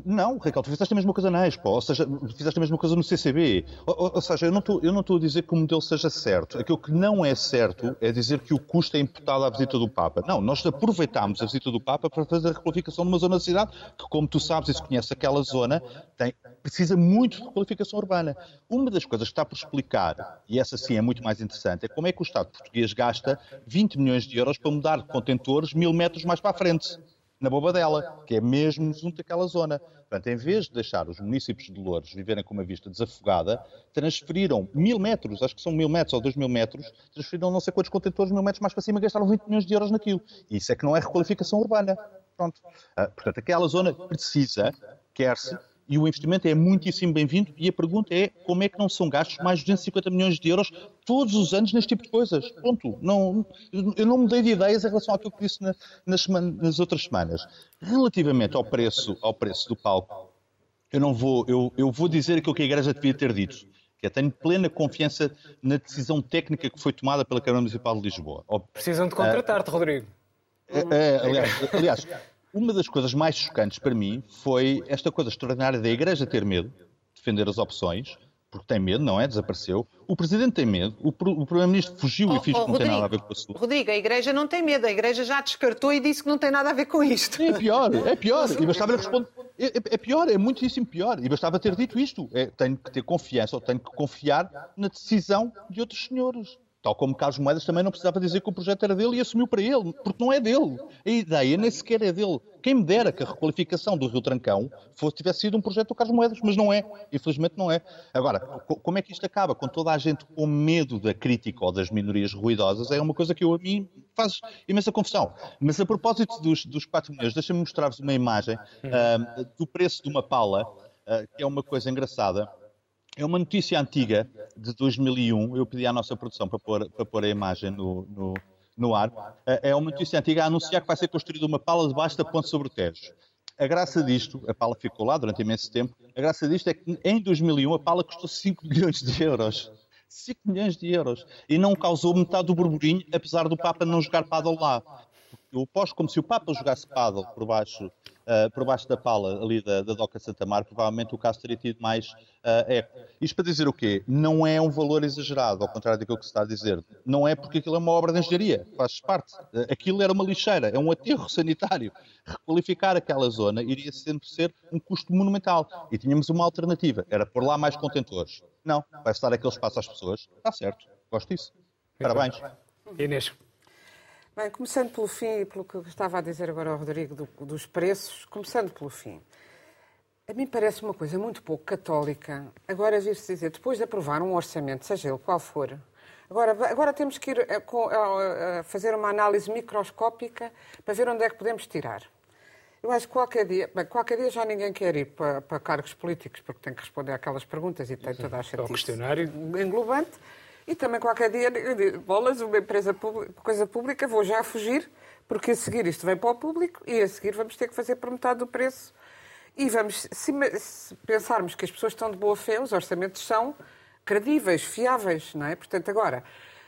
não, Raquel, tu fizeste a mesma coisa na Expo, ou seja, fizeste a mesma coisa no CCB. Ou, ou seja, eu não, estou, a dizer que o modelo seja certo. Aquilo que não é certo é dizer que o custo é imputado à visita do Papa. Não, nós aproveitámos a visita do Papa para fazer a requalificação de uma zona da cidade que, como tu sabes e se conhece aquela zona, tem, precisa muito de requalificação urbana. Uma das coisas que está por explicar, e essa sim é muito mais interessante, é como é que o Estado português gasta 20 milhões de euros para mudar de contentores mil metros mais para a frente na Bobadela, que é mesmo junto daquela zona. Portanto, em vez de deixar os municípios de Louros viverem com uma vista desafogada, transferiram mil metros, acho que são mil metros ou dois mil metros, transferiram não sei quantos contentores mil metros mais para cima e gastaram 20 milhões de euros naquilo. E isso é que não é requalificação urbana. Pronto. Uh, portanto, aquela zona precisa, quer-se, e o investimento é muitíssimo bem-vindo. E a pergunta é como é que não são gastos mais de 250 milhões de euros todos os anos neste tipo de coisas? Ponto. Não, eu não mudei de ideias em relação àquilo que disse na, nas, nas, outras semanas. Relativamente ao preço, ao preço do palco, eu não vou, eu, eu vou dizer aquilo que a Igreja devia ter dito. Que é, tenho plena confiança na decisão técnica que foi tomada pela Câmara Municipal de Lisboa. Precisam de contratar-te, Rodrigo. É, é, aliás, aliás uma das coisas mais chocantes para mim foi esta coisa extraordinária da Igreja ter medo, de defender as opções, porque tem medo, não é? Desapareceu. O Presidente tem medo, o, Primeiro-Ministro fugiu oh, e finge oh, que não Rodrigo, tem nada a ver com a sua. Rodrigo, a Igreja não tem medo, a Igreja já descartou e disse que não tem nada a ver com isto. É pior, é pior. E bastava responder. É, é, pior, é muitíssimo pior. E bastava ter dito isto. É, tenho que ter confiança ou tenho que confiar na decisão de outros senhores. Tal como Carlos Moedas também não precisava dizer que o projeto era dele e assumiu para ele, porque não é dele. A ideia nem sequer é dele. Quem me dera que a requalificação do Rio Trancão fosse, tivesse sido um projeto do Carlos Moedas, mas não é. Infelizmente não é. Agora, como é que isto acaba? Com toda a gente com medo da crítica ou das minorias ruidosas, é uma coisa que eu, a mim faz imensa confusão. Mas a propósito dos, dos 4 milhões, deixa-me mostrar-vos uma imagem uh, do preço de uma pala, uh, que é uma coisa engraçada. É uma notícia antiga, de 2001. Eu pedi à nossa produção para pôr, para pôr a imagem no, no, no ar. É, é uma notícia antiga a anunciar que vai ser construída uma pala debaixo da ponte sobre o Tejo. A graça disto, a pala ficou lá durante imenso tempo, a graça disto é que em 2001 a pala custou 5 milhões de euros. 5 milhões de euros. E não causou metade do burburinho, apesar do Papa não jogar paddle lá. Eu aposto como se o Papa jogasse paddle por baixo uh, por baixo da pala ali da, da Doca Santa Mar, provavelmente o caso teria tido mais uh, eco. Isto para dizer o quê? Não é um valor exagerado, ao contrário daquilo que se está a dizer. Não é porque aquilo é uma obra de engenharia, faz parte. Uh, aquilo era uma lixeira, é um aterro sanitário. Requalificar aquela zona iria sempre ser um custo monumental. E tínhamos uma alternativa, era pôr lá mais contentores. Não, vai estar aquele espaço às pessoas. Está certo, gosto disso. Parabéns. Inês. Bem, começando pelo fim e pelo que estava a dizer agora ao Rodrigo do, dos preços, começando pelo fim. A mim parece uma coisa muito pouco católica. Agora vir-se dizer, depois de aprovar um orçamento, seja ele qual for, agora, agora temos que ir a, a, a fazer uma análise microscópica para ver onde é que podemos tirar. Eu acho que qualquer dia, bem, qualquer dia já ninguém quer ir para, para cargos políticos, porque tem que responder aquelas perguntas e tem toda a chatice. É o questionário. Englobante. E também qualquer dia, bolas, uma empresa pública, coisa pública, vou já fugir, porque a seguir isto vem para o público e a seguir vamos ter que fazer por metade do preço. E vamos, se, se pensarmos que as pessoas estão de boa fé, os orçamentos são credíveis, fiáveis, não é? Portanto, agora,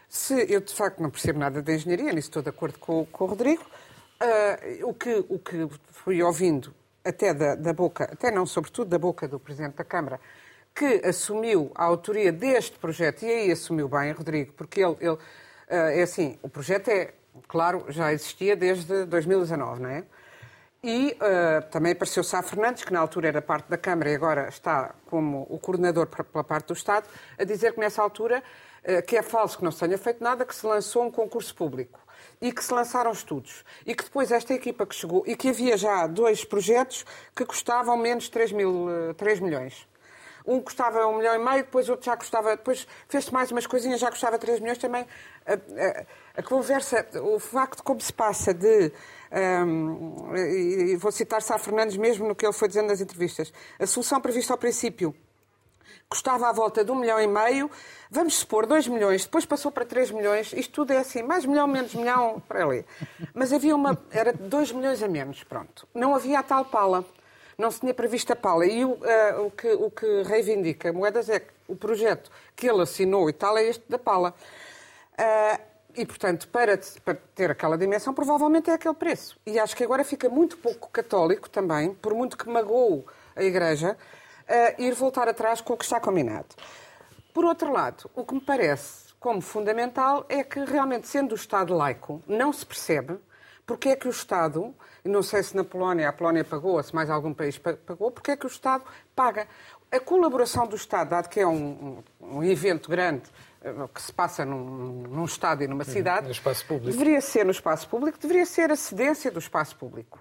se eu de facto não percebo nada de engenharia, nisso estou de acordo com, com o Rodrigo, uh, o, que, o que fui ouvindo até da, da boca, até não, sobretudo da boca do Presidente da Câmara, que assumiu a autoria deste projeto, e aí assumiu bem, Rodrigo, porque ele, ele eh, é assim, o projeto é, claro, já existia desde 2019, não é? E uh, também apareceu Sá Fernandes, que na altura era parte da Câmara e agora está como o coordenador pela parte do Estado, a dizer que nessa altura, uh, que é falso que não se tenha feito nada, que se lançou um concurso público e que se lançaram estudos. E que depois esta equipa que chegou, e que havia já dois projetos que custavam menos 3, mil, 3 milhões um custava um milhão e meio, depois outro já custava, depois fez-se mais umas coisinhas, já custava 3 milhões também. A, a, a, conversa, o facto como se passa de. Um, e vou citar Sá Fernandes mesmo no que ele foi dizendo nas entrevistas. A solução prevista ao princípio custava à volta de um milhão e meio, vamos supor 2 milhões, depois passou para 3 milhões, isto tudo é assim, mais milhão, menos milhão, para ali. Mas havia uma, era 2 milhões a menos, pronto. Não havia a tal pala não se tinha previsto a pala. E o, uh, o, que, o que reivindica Moedas é que o projeto que ele assinou e tal é este da pala. Uh, e, portanto, para, para, ter aquela dimensão, provavelmente é aquele preço. E acho que agora fica muito pouco católico também, por muito que magoou a Igreja, uh, ir voltar atrás com o que está combinado. Por outro lado, o que me parece como fundamental é que, realmente, sendo o Estado laico, não se percebe porque é que o Estado, não sei se na Polónia a Polónia pagou, ou se mais algum país pagou, porque é que o Estado paga. A colaboração do Estado, dado que é um, um, evento grande, eh, que se passa num, num Estado e numa cidade, no espaço público. deveria ser no espaço público, deveria ser a cedência do espaço público.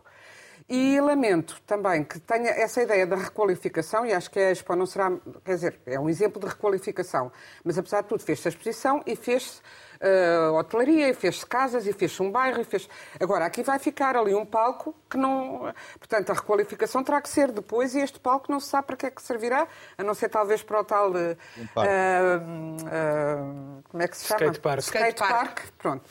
E lamento também que tenha essa ideia da requalificação, e acho que a Expo não será, quer dizer, é um exemplo de requalificação, mas apesar de tudo fez-se a exposição e fez-se uh, hotelaria, e fez-se casas, e fez-se um bairro, e fez Agora, aqui vai ficar ali um palco que não... Portanto, a requalificação terá que ser depois, e este palco não se sabe para que é que servirá, a não ser talvez para o tal... Uh, uh, como é que se chama? Skate Park. Skate Park, pronto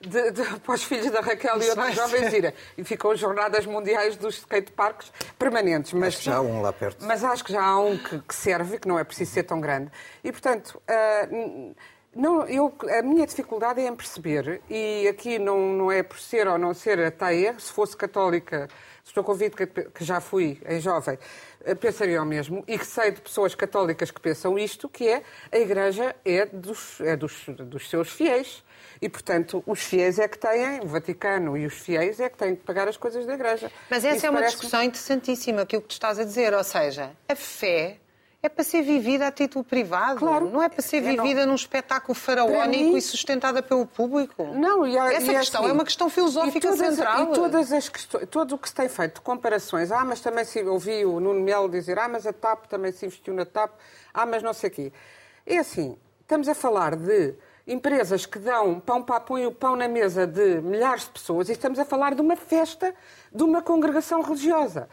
de, de, para os filhos da Raquel e outros jovens irem. E ficam as jornadas mundiais dos skateparks permanentes. Mas, acho que já há um lá perto. Mas acho que já há um que, que serve, que não é preciso ser tão grande. E, portanto, uh, não, eu, a minha dificuldade é em perceber, e aqui não, não é por ser ou não ser ateia, se fosse católica, estou convido que, que já fui em jovem, eh, pensaria o mesmo, e que sei de pessoas católicas que pensam isto, que é a Igreja é dos, é dos, dos seus fiéis. E, portanto, os fiéis é que têm, o Vaticano e os fiéis é que têm que pagar as coisas da Igreja. Mas essa Isso é uma discussão interessantíssima, aquilo que tu estás a dizer, ou seja, a fé é para ser vivida a título privado. Claro. Não é para ser vivida não... num espetáculo faraónico mim... e sustentada pelo público. Não, e a, Essa e questão assim, é uma questão filosófica e todas, central. E todas as questões, todo o que se tem feito de comparações, ah, mas também se ouvi o Nuno Melo dizer, ah, mas a TAP também se investiu na TAP, ah, mas não sei o quê. É assim, estamos a falar de empresas que dão pão para põem o pão na mesa de milhares de pessoas e estamos a falar de uma festa de uma congregação religiosa.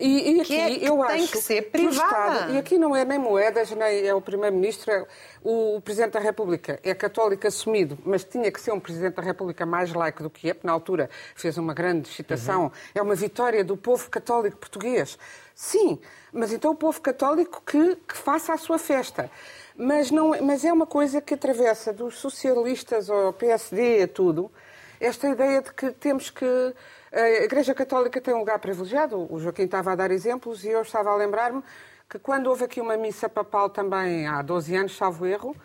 E, e aqui que é, que eu tem acho que ser privada. Estado, e aqui não é nem moedas, nem é o Primeiro-Ministro, é o, o, Presidente da República é católico assumido, mas tinha que ser um Presidente da República mais laico do que é, porque na altura fez uma grande citação. Uhum. É uma vitória do povo católico português. Sim, mas então o povo católico que, que faça a sua festa. Mas, não, mas é uma coisa que atravessa dos socialistas ao PSD a tudo, esta ideia de que temos que a Igreja Católica tem um lugar privilegiado. O Joaquim estava a dar exemplos e eu estava a lembrar-me que quando houve aqui uma missa papal também há 12 anos, salvo erro,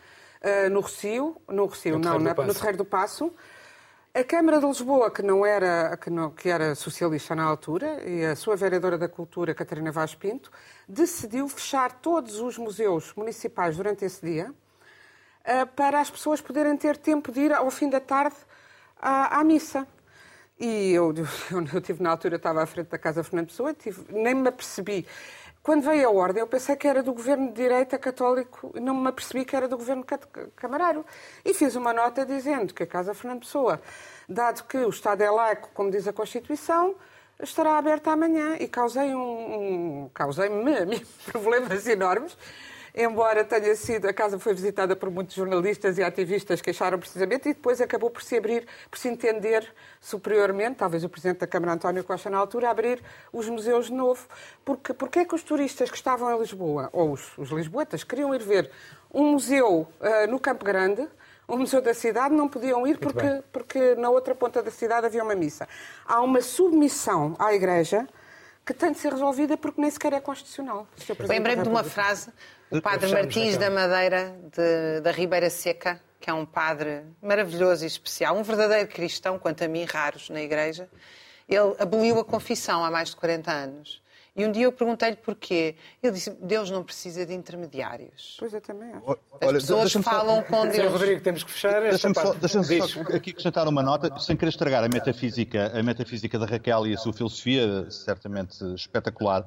eh, no Recio, no Recio, no não, na, no Terreiro do Passo, a Câmara de Lisboa, que não era que, não, que era socialista na altura, e a sua vereadora da Cultura, Catarina Vaz Pinto, decidiu fechar todos os museus municipais durante esse dia eh, para as pessoas poderem ter tempo de ir ao fim da tarde à, à missa. E eu, eu, eu tive na altura, estava à frente da Casa Fernando Pessoa, tive, nem me apercebi. Quando veio a ordem, eu pensei que era do governo de direita católico não me apercebi que era do governo camarário. E fiz uma nota dizendo que a Casa Fernando Pessoa, dado que o Estado é laico, como diz a Constituição, estará aberta amanhã. E causei um, um causei-me problemas enormes embora tenha sido, a casa foi visitada por muitos jornalistas e ativistas que acharam precisamente, e depois acabou por se abrir, por se entender superiormente, talvez o Presidente da Câmara, António Costa, na altura, abrir os museus de novo. Porque, porque é que os turistas que estavam em Lisboa, ou os, os lisboetas, queriam ir ver um museu uh, no Campo Grande, um museu da cidade, não podiam ir porque, porque na outra ponta da cidade havia uma missa. Há uma submissão à Igreja que tem de ser resolvida porque nem sequer é constitucional. Lembrei-me de uma frase, o padre Martins da Madeira, de, da Ribeira Seca, que é um padre maravilhoso e especial, um verdadeiro cristão, quanto a mim, raros na igreja. Ele aboliu a confissão há mais de 40 anos. E um dia eu perguntei-lhe porquê. Ele disse: Deus não precisa de intermediários. Pois eu também acho. As Olha, pessoas falam só... com Deus. Rodrigo, temos que fechar Deixa-me só, deixa só aqui acrescentar uma nota, sem querer estragar a metafísica, a metafísica da Raquel e a sua filosofia, certamente espetacular.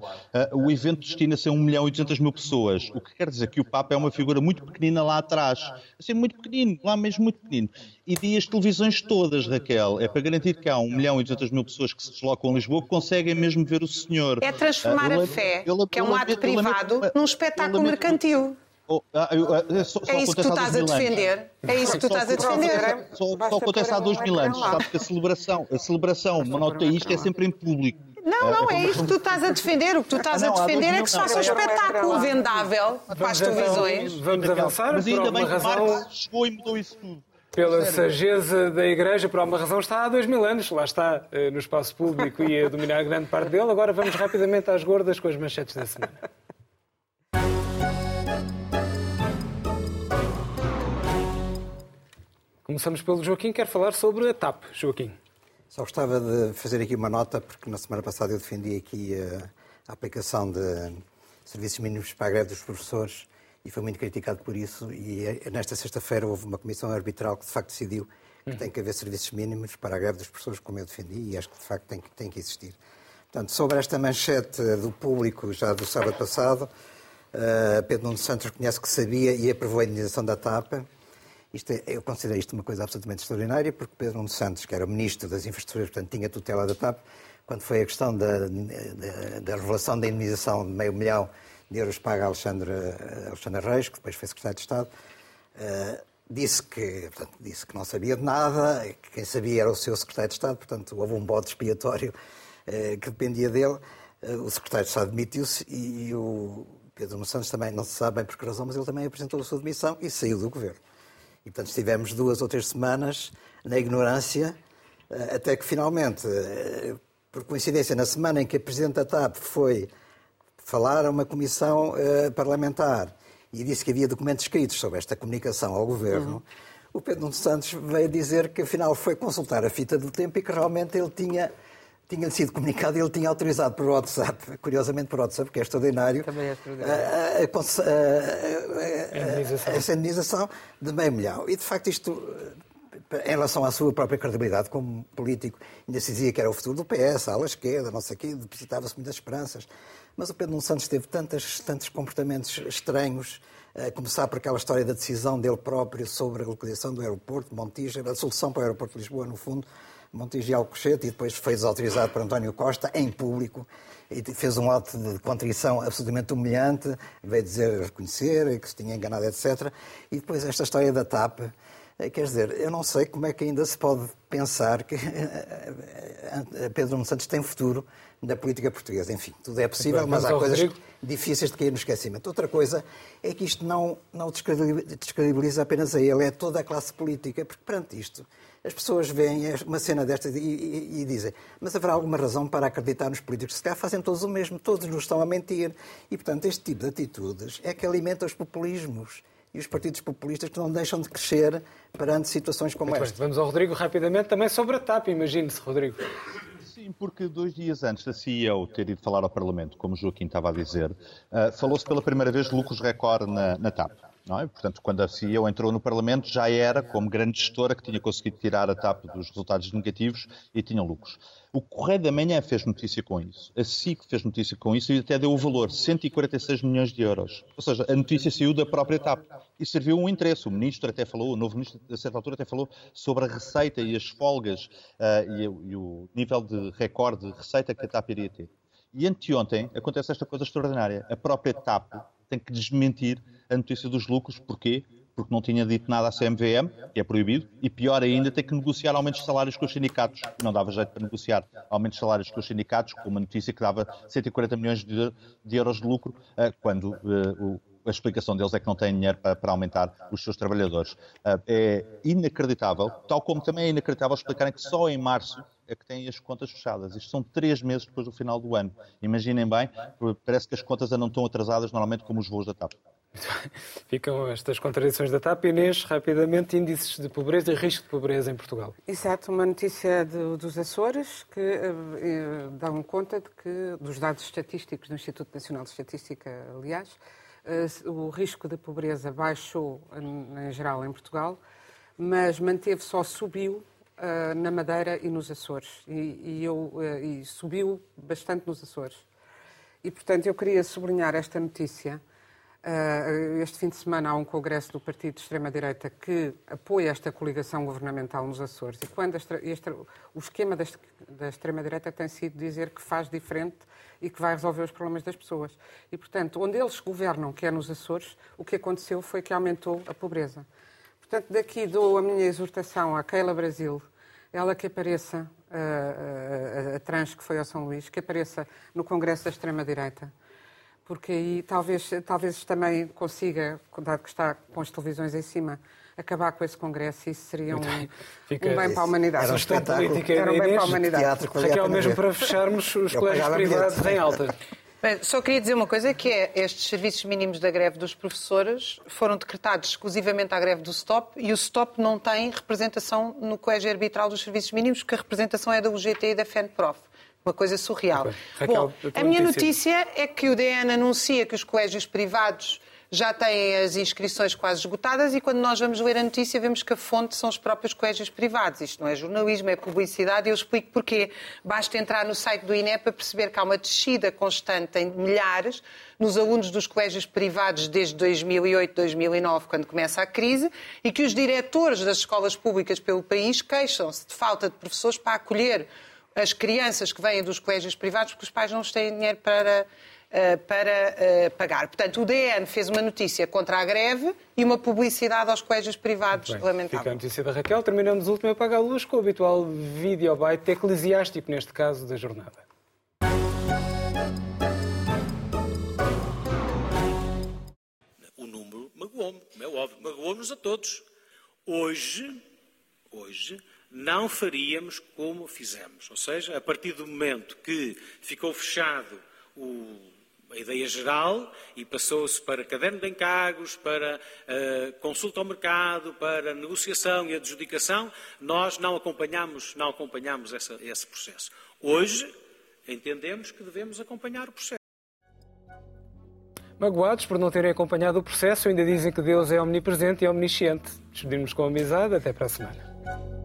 Uh, o evento destina-se a 1 milhão e 200 mil pessoas, o que quer dizer que o Papa é uma figura muito pequenina lá atrás. Assim, muito pequenino, lá mesmo muito pequenino. E vi as televisões todas, Raquel. É para garantir que há 1 milhão e 200 mil pessoas que se deslocam a Lisboa que conseguem mesmo ver o senhor. É transformar a fé, que é um ato privado, num espetáculo mercantil. Oh, ah, ah, só, é isso que tu estás a defender? É isso que tu estás a defender? Só, só acontece há dois mil anos. Sabes que a celebração, a celebração monoteísta é sempre em público. Não, não, é, é isto que tu estás a defender. O que tu estás a defender é que se faça um espetáculo vendável para as televisões. Vamos avançar. Mas ainda bem que Marx chegou e mudou isso tudo. Pela sageza da Igreja, por alguma razão, está há dois mil anos, lá está, eh, no espaço público e a dominar grande parte dele. Agora vamos rapidamente às gordas com as manchetes da semana. Começamos pelo Joaquim, quer falar sobre a TAP. Joaquim. Só gostava de fazer aqui uma nota, porque na semana passada eu defendi aqui a, a aplicação de serviços mínimos para a greve dos professores e foi muito criticado por isso. E eh, nesta sexta-feira houve uma comissão arbitral que de facto decidiu que tem que haver serviços mínimos para a greve dos professores, como eu defendi, e acho que de facto tem, tem que existir. Portanto, sobre esta manchete do público já do sábado passado, uh, Pedro Nuno Santos reconhece que sabia e aprovou a indenização da TAP. Isto é, eu considero isto uma coisa absolutamente extraordinária, porque Pedro Nuno Santos, que era Ministro das Infraestruturas, portanto tinha tutela da TAP, quando foi a questão da, da, da revelação da indenização de meio milhão de euros paga a Alexandre Reis, que depois foi secretário de Estado, uh, disse, que, portanto, disse que não sabia de nada, que quem sabia era o seu secretário de Estado, portanto houve um bode expiatório uh, que dependia dele. Uh, o secretário de Estado demitiu-se e, e o Pedro Santos também não se sabe bem por que razão, mas ele também apresentou a sua demissão e saiu do governo. E, portanto, estivemos duas ou três semanas na ignorância, até que finalmente, por coincidência, na semana em que a Presidente da TAP foi falar a uma comissão uh, parlamentar e disse que havia documentos escritos sobre esta comunicação ao Governo, uhum. o Pedro Nuno Santos veio dizer que afinal foi consultar a fita do tempo e que realmente ele tinha tinha sido comunicado e ele tinha autorizado por WhatsApp, curiosamente por WhatsApp, que é extraordinário, Também é extraordinário. A, a, indenização de meio milhão. E de facto isto em relação à sua própria credibilidade como político, ainda se dizia que era o futuro do PS, a ala esquerda, não sei o quê, depositava-se muitas esperanças. Mas o Pedro Nuno Santos teve tantos, tantos comportamentos estranhos, a começar por aquela história da decisão dele próprio sobre a localização do aeroporto Montijo, a solução para o aeroporto de Lisboa, no fundo, Montijo e Alcochete, e depois foi desautorizado por António Costa, em público, e fez um ato de contrição absolutamente humilhante, veio dizer, reconhecer que se tinha enganado, etc. E depois esta história da TAP, eh, Quer dizer, eu não sei como é que ainda se pode pensar que eh, eh, Pedro Nuno Santos tem futuro na política portuguesa. Enfim, tudo é possível, mas há coisas difíceis de cair no esquecimento. Outra coisa é que isto não, não descredibiliza apenas a ele, é toda a classe política, porque perante isto as pessoas veem uma cena desta e, e, e, dizem mas haverá alguma razão para acreditar nos políticos? Se calhar fazem todos o mesmo, todos nos estão a mentir. E, portanto, este tipo de atitudes é que alimenta os populismos e os partidos populistas que não deixam de crescer perante situações como Muito esta. Bem, vamos ao Rodrigo rapidamente também sobre a TAP, imagine-se, Rodrigo. Sim, porque dois dias antes da CEO ter ido falar ao Parlamento, como o Joaquim estava a dizer, uh, falou-se pela primeira vez de lucros recorde na, na TAP. É? Portanto, quando a CEO entrou no Parlamento, já era como grande gestora que tinha conseguido tirar a TAP dos resultados negativos e tinha lucros. O Correio da Manhã fez notícia com isso. A SIC fez notícia com isso e até deu o valor, 146 milhões de euros. Ou seja, a notícia saiu da própria TAP. E serviu um interesse. O ministro até falou, o novo ministro, a certa altura, até falou sobre a receita e as folgas uh, e, e o nível de recorde de receita que a TAP iria ter. E anteontem acontece esta coisa extraordinária. A própria TAP tem que desmentir a notícia dos lucros. Porquê? Porque não tinha dito nada à CMVM, que é proibido, e pior ainda, tem que negociar aumentos de salários com os sindicatos. Não dava jeito para negociar aumentos de salários com os sindicatos, com uma notícia que dava 140 milhões de, de euros de lucro, eh, quando uh, a explicação deles é que não têm dinheiro para, para aumentar os seus trabalhadores. Uh, é inacreditável, tal como também é inacreditável explicarem que só em março é que têm as contas fechadas. Isto são três meses depois do final do ano. Imaginem bem, parece que as contas ainda não estão atrasadas normalmente como os voos da TAP. Ficam estas contradições da TAP. Inês, rapidamente, índices de pobreza e risco de pobreza em Portugal. Exato, uma notícia de, dos Açores que uh, dão conta de que, dos dados estatísticos do Instituto Nacional de Estatística, aliás, uh, o risco de pobreza baixou em, em geral em Portugal, mas manteve só subiu uh, na Madeira e nos Açores. E, e, eu, uh, e subiu bastante nos Açores. E, portanto, eu queria sublinhar esta notícia. Uh, este fim de semana há um congresso do Partido de Extrema-Direita que apoia esta coligação governamental nos Açores. E quando o esquema da, da Extrema-Direita tem sido dizer que faz diferente e que vai resolver os problemas das pessoas. E, portanto, onde eles governam, que é nos Açores, o que aconteceu foi que aumentou a pobreza. Portanto, daqui dou a minha exortação à Keila Brasil, ela que apareça, a, a, a, trans que foi ao São Luís, que apareça no Congresso da Extrema-Direita, porque aí talvez, talvez também consiga, dado que está com as televisões em cima, acabar com esse congresso. Isso seria um, Fica- um bem para a humanidade. Era um espetáculo. política Era um bem Inês. para a humanidade. Teatro Raquel, mesmo para fecharmos os colégios privados em alta. Bem, só queria dizer uma coisa, que é estes serviços mínimos da greve dos professores foram decretados exclusivamente à greve do STOP e o STOP não tem representação no Colégio Arbitral dos Serviços Mínimos, porque a representação é da UGT e da FENPROF. Uma coisa surreal. Ok. Raquel, Bom, a minha notícia. notícia é que o DN anuncia que os colégios privados já têm as inscrições quase esgotadas e quando nós vamos ler a notícia vemos que a fonte são os próprios colégios privados. Isto não é jornalismo, é publicidade e eu explico porquê. Basta entrar no site do INEP para perceber que há uma descida constante em milhares nos alunos dos colégios privados desde 2008, 2009, quando começa a crise, e que os diretores das escolas públicas pelo país queixam-se de falta de professores para acolher as crianças que vêm dos colégios privados porque os pais não têm dinheiro para, para eh, pagar. Portanto, o DN fez uma notícia contra a greve e uma publicidade aos colégios privados Bem, Fica a lamentável. notícia da Raquel. Terminamos o último Apaga a Luz com o habitual videobite eclesiástico, neste caso, da jornada. O número magoou-me, como é óbvio, magoou-nos a todos. Hoje, hoje, não faríamos como fizemos. Ou seja, a partir do momento que ficou fechado o- a ideia geral e passou-se para caderno de encargos, para eh, consulta ao mercado, para negociação e adjudicação, nós não acompanhamos, não acompanhamos essa- esse processo. Hoje, entendemos que devemos acompanhar o processo. Magoados por não terem acompanhado o processo, ainda dizem que Deus é omnipresente e omnisciente. Despedimos com amizade. Até para a semana.